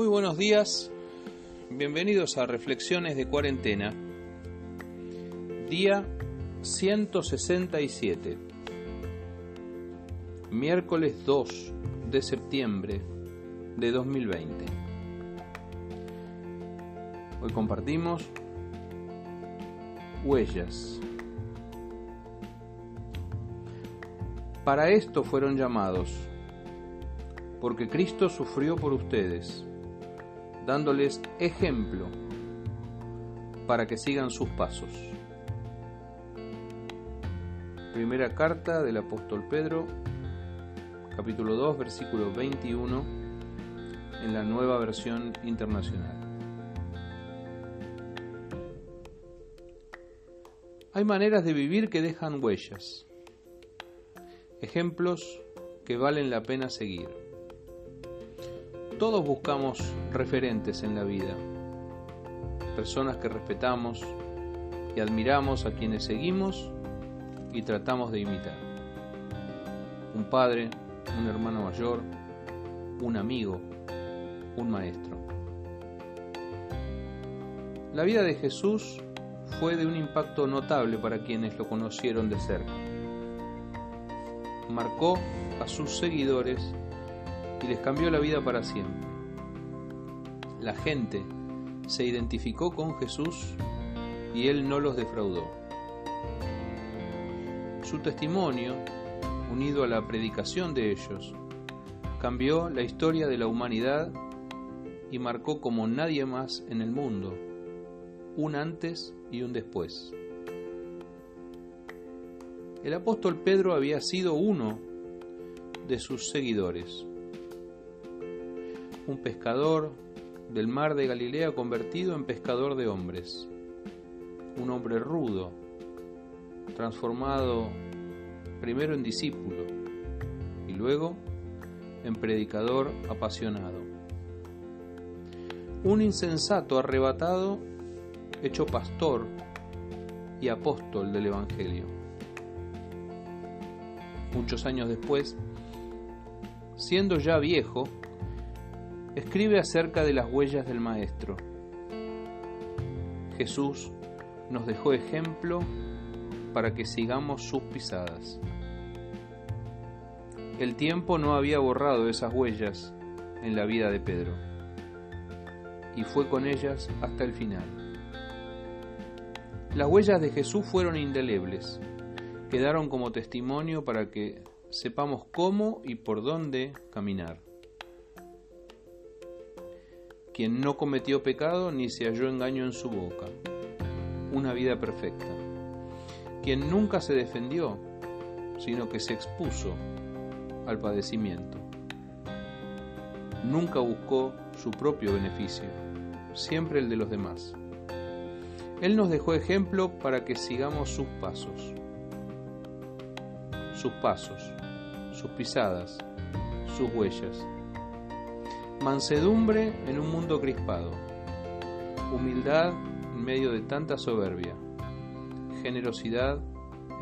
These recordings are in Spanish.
Muy buenos días, bienvenidos a Reflexiones de Cuarentena, día 167, miércoles 2 de septiembre de 2020. Hoy compartimos huellas. Para esto fueron llamados, porque Cristo sufrió por ustedes, dándoles ejemplo para que sigan sus pasos. Primera carta del apóstol Pedro, capítulo 2, versículo 21, en la nueva versión internacional. Hay maneras de vivir que dejan huellas, ejemplos que valen la pena seguir. Todos buscamos referentes en la vida, personas que respetamos y admiramos a quienes seguimos y tratamos de imitar. Un padre, un hermano mayor, un amigo, un maestro. La vida de Jesús fue de un impacto notable para quienes lo conocieron de cerca. Marcó a sus seguidores y les cambió la vida para siempre. La gente se identificó con Jesús y Él no los defraudó. Su testimonio, unido a la predicación de ellos, cambió la historia de la humanidad y marcó como nadie más en el mundo un antes y un después. El apóstol Pedro había sido uno de sus seguidores un pescador del mar de Galilea convertido en pescador de hombres, un hombre rudo, transformado primero en discípulo y luego en predicador apasionado. Un insensato arrebatado hecho pastor y apóstol del Evangelio. Muchos años después, siendo ya viejo, escribe acerca de las huellas del Maestro. Jesús nos dejó ejemplo para que sigamos sus pisadas. El tiempo no había borrado esas huellas en la vida de Pedro, y fue con ellas hasta el final. Las huellas de Jesús fueron indelebles, quedaron como testimonio para que sepamos cómo y por dónde caminar quien no cometió pecado ni se halló engaño en su boca, una vida perfecta, quien nunca se defendió, sino que se expuso al padecimiento. Nunca buscó su propio beneficio, siempre el de los demás. Él nos dejó ejemplo para que sigamos sus pasos, sus pasos, sus pisadas, sus huellas Mansedumbre en un mundo crispado. Humildad en medio de tanta soberbia. Generosidad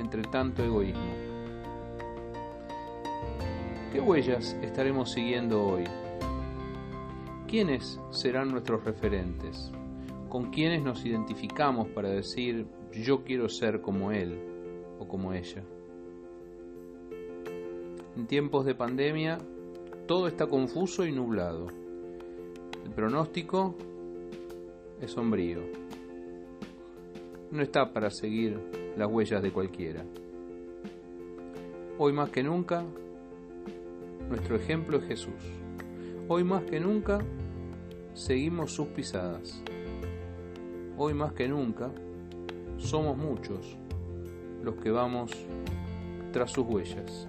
entre tanto egoísmo. ¿Qué huellas estaremos siguiendo hoy? ¿Quiénes serán nuestros referentes? ¿Con quiénes nos identificamos para decir yo quiero ser como él o como ella? En tiempos de pandemia todo está confuso y nublado. El pronóstico es sombrío. No está para seguir las huellas de cualquiera. Hoy más que nunca, nuestro ejemplo es Jesús. Hoy más que nunca, seguimos sus pisadas. Hoy más que nunca, somos muchos los que vamos tras sus huellas.